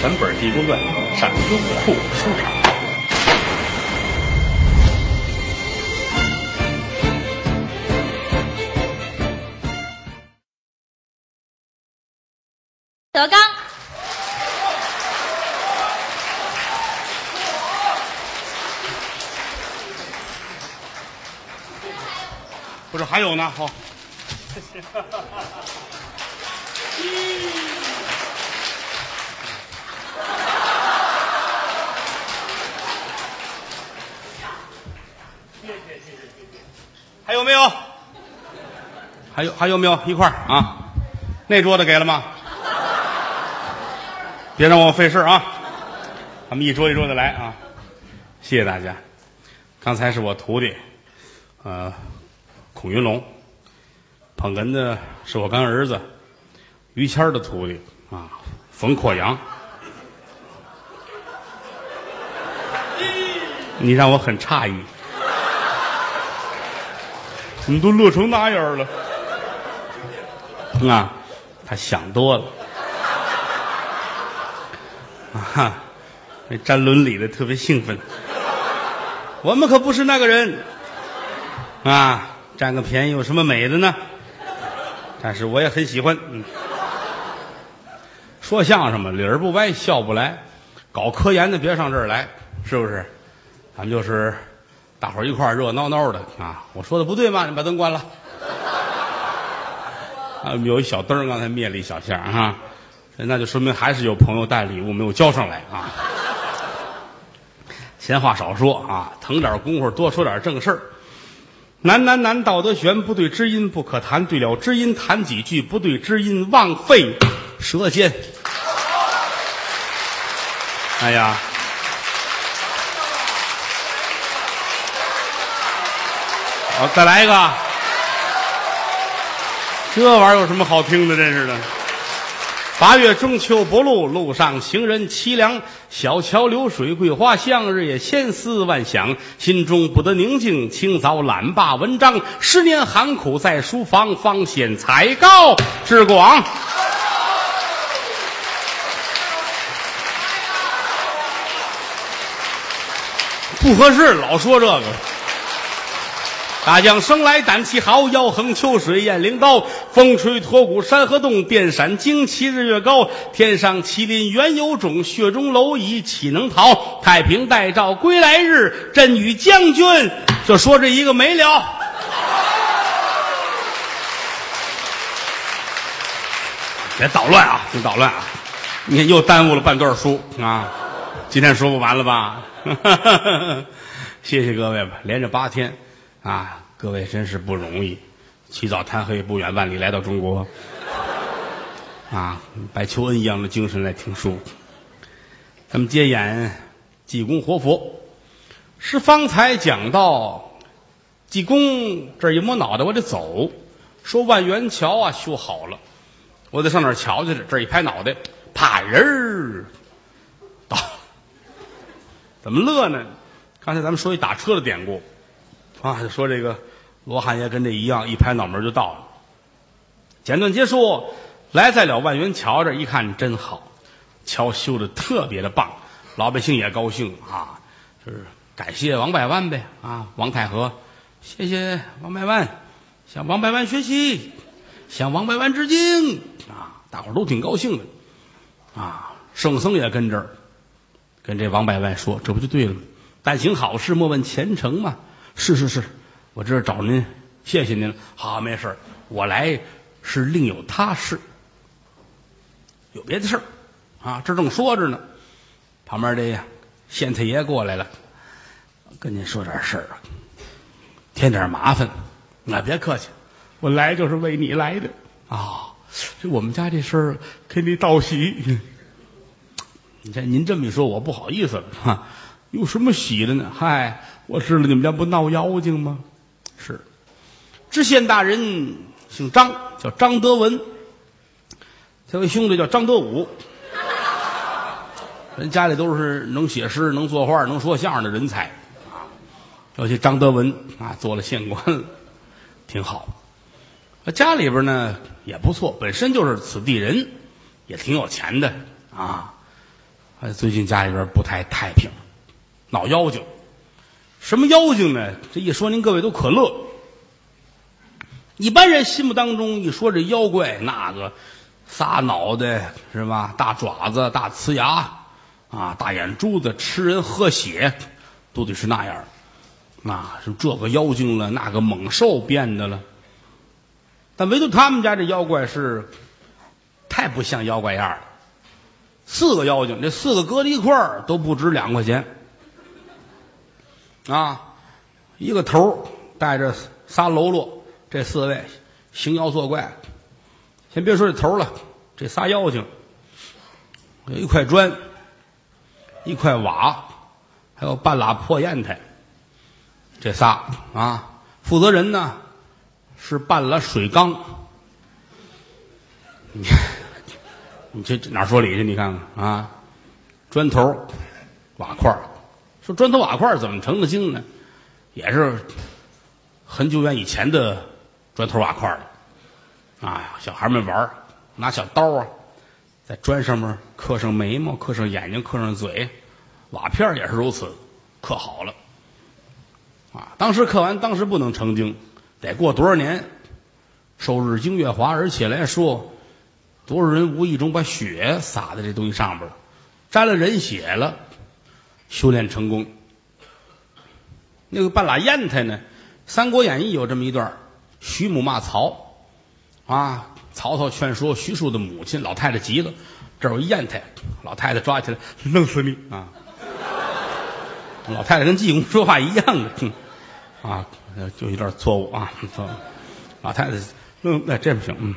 全本《地宫传》上优酷收场。德纲，不是还有呢？好，还有没有？还有还有没有？一块儿啊？那桌子给了吗？别让我费事啊！咱们一桌一桌的来啊！谢谢大家。刚才是我徒弟，呃，孔云龙，捧哏的是我干儿子于谦的徒弟啊，冯阔阳。你让我很诧异，怎么都乐成那样了？啊，他想多了。啊，那占伦理的特别兴奋。我们可不是那个人啊，占个便宜有什么美的呢？但是我也很喜欢。嗯，说相声嘛，理儿不歪，笑不来。搞科研的别上这儿来，是不是？咱们就是大伙儿一块儿热闹闹的啊。我说的不对吗？你把灯关了。啊，有一小灯，刚才灭了一小下啊。那就说明还是有朋友带礼物没有交上来啊。闲话少说啊，腾点功夫多说点正事儿。难难难，道德悬，不对知音不可谈，对了知音谈几句，不对知音枉费舌尖。哎呀，好，再来一个。这玩意儿有什么好听的？真是的。八月中秋不露，路上行人凄凉。小桥流水桂花香，日夜千思万想，心中不得宁静。清早懒罢文章，十年寒苦在书房，方显才高志广。不合适，老说这个。大将生来胆气豪，腰横秋水雁翎刀，风吹驼骨山河动，电闪惊旗日月高。天上麒麟原有种，雪中蝼蚁岂能逃？太平待诏归来日，朕与将军就说这一个没了。别捣乱啊！别捣乱啊！你看又耽误了半段书啊！今天说不完了吧？谢谢各位吧，连着八天。啊，各位真是不容易，起早贪黑不远万里来到中国，啊，白求恩一样的精神来听书。咱们接演济公活佛，是方才讲到济公这儿一摸脑袋，我得走，说万源桥啊修好了，我得上那儿瞧去了。这一拍脑袋，啪人儿到，怎么乐呢？刚才咱们说一打车的典故。啊，就说这个罗汉爷跟这一样，一拍脑门就到了。简短结束，来在了万源桥这一看，真好，桥修的特别的棒，老百姓也高兴啊，就是感谢王百万呗啊，王太和，谢谢王百万，向王百万学习，向王百万致敬啊，大伙儿都挺高兴的啊，圣僧也跟这儿跟这王百万说，这不就对了吗？但行好事，莫问前程嘛。是是是，我这是找您，谢谢您了。好，没事我来是另有他事，有别的事儿啊。这正说着呢，旁边这县太爷过来了，跟您说点事儿啊，添点麻烦。那别客气，我来就是为你来的啊。这我们家这事儿给你道喜。你看您这么一说，我不好意思了哈。有什么喜的呢？嗨。我知道你们家不闹妖精吗？是，知县大人姓张，叫张德文。这位兄弟叫张德武，人家里都是能写诗、能作画、能说相声的人才啊。尤其张德文啊，做了县官，挺好。家里边呢也不错，本身就是此地人，也挺有钱的啊。哎，最近家里边不太太平，闹妖精。什么妖精呢？这一说，您各位都可乐。一般人心目当中一说这妖怪，那个仨脑袋是吧？大爪子、大呲牙啊，大眼珠子，吃人喝血，都得是那样啊，是这个妖精了，那个猛兽变的了。但唯独他们家这妖怪是太不像妖怪样了。四个妖精，这四个搁在一块儿都不值两块钱啊！一个头带着仨喽啰，这四位行妖作怪。先别说这头了，这仨妖精有一块砖，一块瓦，还有半拉破砚台。这仨啊，负责人呢是半拉水缸。你。你这哪说理去？你看看啊，砖头、瓦块说砖头瓦块怎么成的精呢？也是很久远以前的砖头瓦块了。啊，小孩们玩拿小刀啊，在砖上面刻上眉毛，刻上眼睛，刻上嘴。瓦片也是如此，刻好了。啊，当时刻完，当时不能成精，得过多少年，受日精月华，而且来说。多少人无意中把血洒在这东西上边了，沾了人血了，修炼成功。那个半拉砚台呢，《三国演义》有这么一段徐母骂曹，啊，曹操劝说徐庶的母亲，老太太急了，这有一砚台，老太太抓起来弄死你啊！老太太跟济公说话一样的，哼啊，就有点错误啊，错误，老太太，嗯，那这不行，嗯。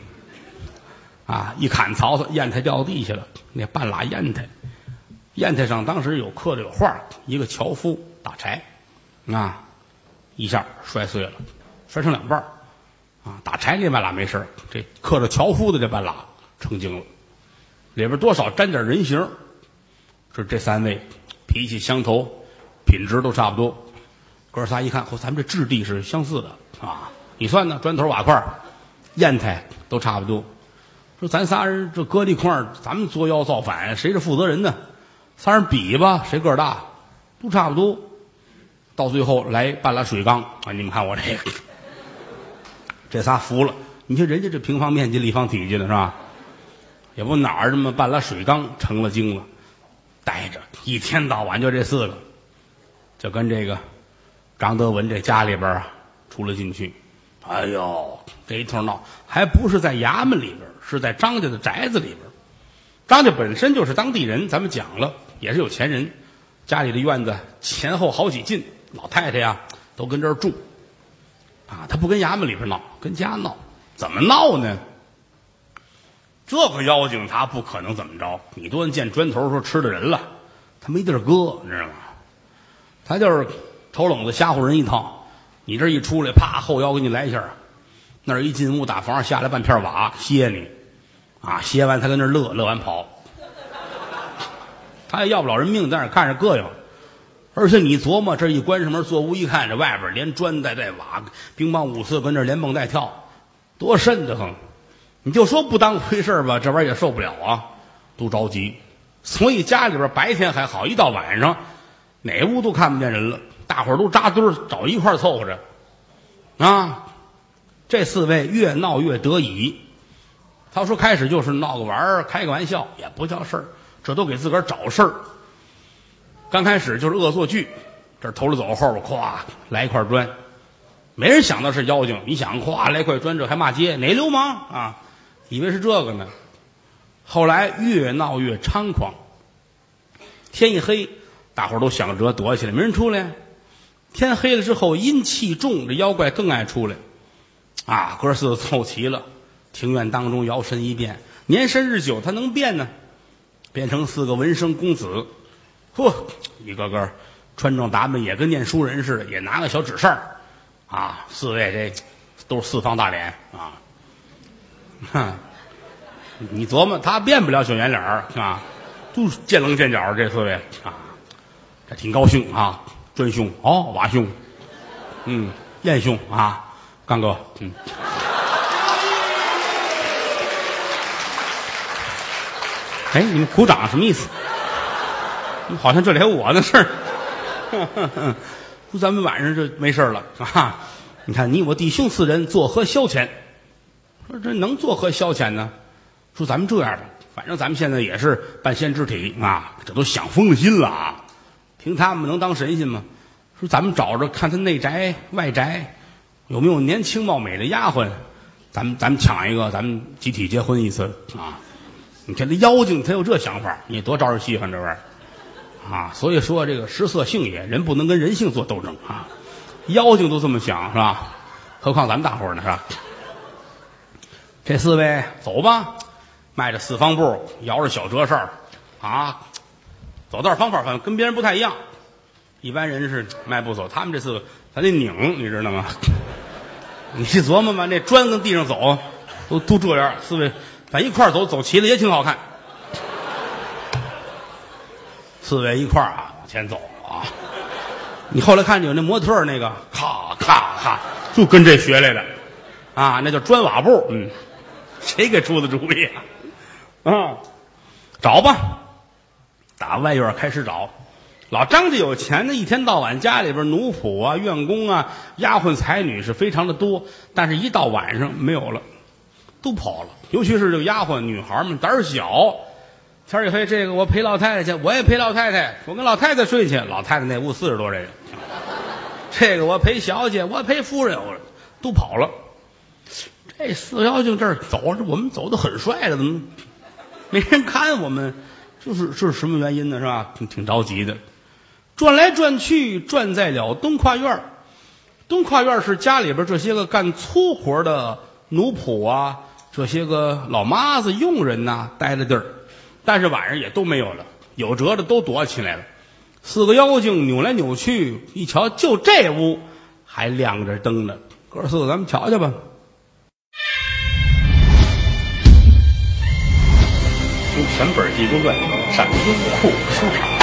啊！一砍曹操，砚台掉地下了。那半拉砚台，砚台上当时有刻着有画一个樵夫打柴，啊，一下摔碎了，摔成两半啊，打柴那半拉没事这刻着樵夫的这半拉成精了，里边多少沾点人形是这三位脾气相投，品质都差不多。哥仨一看，嚯，咱们这质地是相似的啊！你算呢？砖头瓦块，砚台都差不多。说咱仨人这搁一块儿，咱们作妖造反，谁是负责人呢？仨人比吧，谁个儿大，都差不多。到最后来半拉水缸啊！你们看我这个，这仨服了。你说人家这平方面积、立方体积的是吧？也不哪儿这么半拉水缸成了精了，待着一天到晚就这四个，就跟这个张德文这家里边啊出了进去。哎呦，这一通闹，还不是在衙门里边。是在张家的宅子里边，张家本身就是当地人，咱们讲了也是有钱人，家里的院子前后好几进，老太太呀都跟这儿住，啊，他不跟衙门里边闹，跟家闹，怎么闹呢？这个妖精他不可能怎么着，你多见砖头说吃的人了，他没地儿搁，你知道吗？他就是瞅冷子吓唬人一套，你这一出来，啪后腰给你来一下，那儿一进屋打房下来半片瓦歇你。啊，歇完他跟那乐，乐完跑，他也要不了人命，在那看着膈应。而且你琢磨，这一关上门坐屋一看，这外边连砖带带瓦，乒乓五四跟这连蹦带跳，多瘆得慌。你就说不当回事吧，这玩意儿也受不了啊，都着急。所以家里边白天还好，一到晚上，哪屋都看不见人了，大伙儿都扎堆儿找一块凑合着。啊，这四位越闹越得意。他说：“开始就是闹个玩儿，开个玩笑，也不叫事儿，这都给自个儿找事儿。刚开始就是恶作剧，这头里走后边，咵来一块砖，没人想到是妖精。你想，咵来块砖，这还骂街，哪流氓啊？以为是这个呢。后来越闹越猖狂，天一黑，大伙儿都想着躲起来，没人出来。天黑了之后，阴气重，这妖怪更爱出来。啊，哥四个凑齐了。”庭院当中摇身一变，年深日久，他能变呢，变成四个文生公子，嚯，一个个穿装打扮也跟念书人似的，也拿个小纸扇啊，四位这都是四方大脸啊，哼，你琢磨他变不了小圆脸啊，都是见棱见角这四位啊，这挺高兴啊，专兄哦，瓦兄，嗯，燕兄啊，刚哥，嗯。哎，你们鼓掌什么意思？好像这里还有我的事儿。说 咱们晚上就没事了啊！你看你我弟兄四人作何消遣？说这能作何消遣呢？说咱们这样吧，反正咱们现在也是半仙之体啊，这都想疯了心了啊！凭他们能当神仙吗？说咱们找着看他内宅外宅有没有年轻貌美的丫鬟，咱们咱们抢一个，咱们集体结婚一次啊！你看这妖精，他有这想法，你多招人稀罕这玩意儿啊！所以说这个食色性也，人不能跟人性做斗争啊！妖精都这么想是吧？何况咱们大伙儿呢是吧？这四位走吧，迈着四方步，摇着小折扇啊，走道方法反正跟别人不太一样。一般人是迈步走，他们这四个咱得拧，你知道吗？你去琢磨吧，那砖跟地上走，都都这样。四位咱一块儿走，走齐了也挺好看。四位一块儿啊往前走啊，你后来看见有那模特儿那个，咔咔咔，就跟这学来的啊，那叫砖瓦步。嗯，谁给出的主意啊？啊，找吧，打外院开始找。老张家有钱呢，一天到晚家里边奴仆啊、院工啊、丫鬟才女是非常的多，但是一到晚上没有了，都跑了。尤其是这个丫鬟女孩们胆儿小，天一黑，这个我陪老太太去，我也陪老太太，我跟老太太睡去。老太太那屋四十多人，这个我陪小姐，我陪夫人，我都跑了。这四妖精这儿走，我们走的很帅的，怎么没人看我们？就是这是什么原因呢？是吧？挺挺着急的。转来转去，转在了东跨院东跨院是家里边这些个干粗活的奴仆啊，这些个老妈子、佣人呐、待的地儿。但是晚上也都没有了，有辙的都躲起来了。四个妖精扭来扭去，一瞧，就这屋还亮着灯呢。哥四个，咱们瞧瞧吧。听全本《济公传》上优酷书场。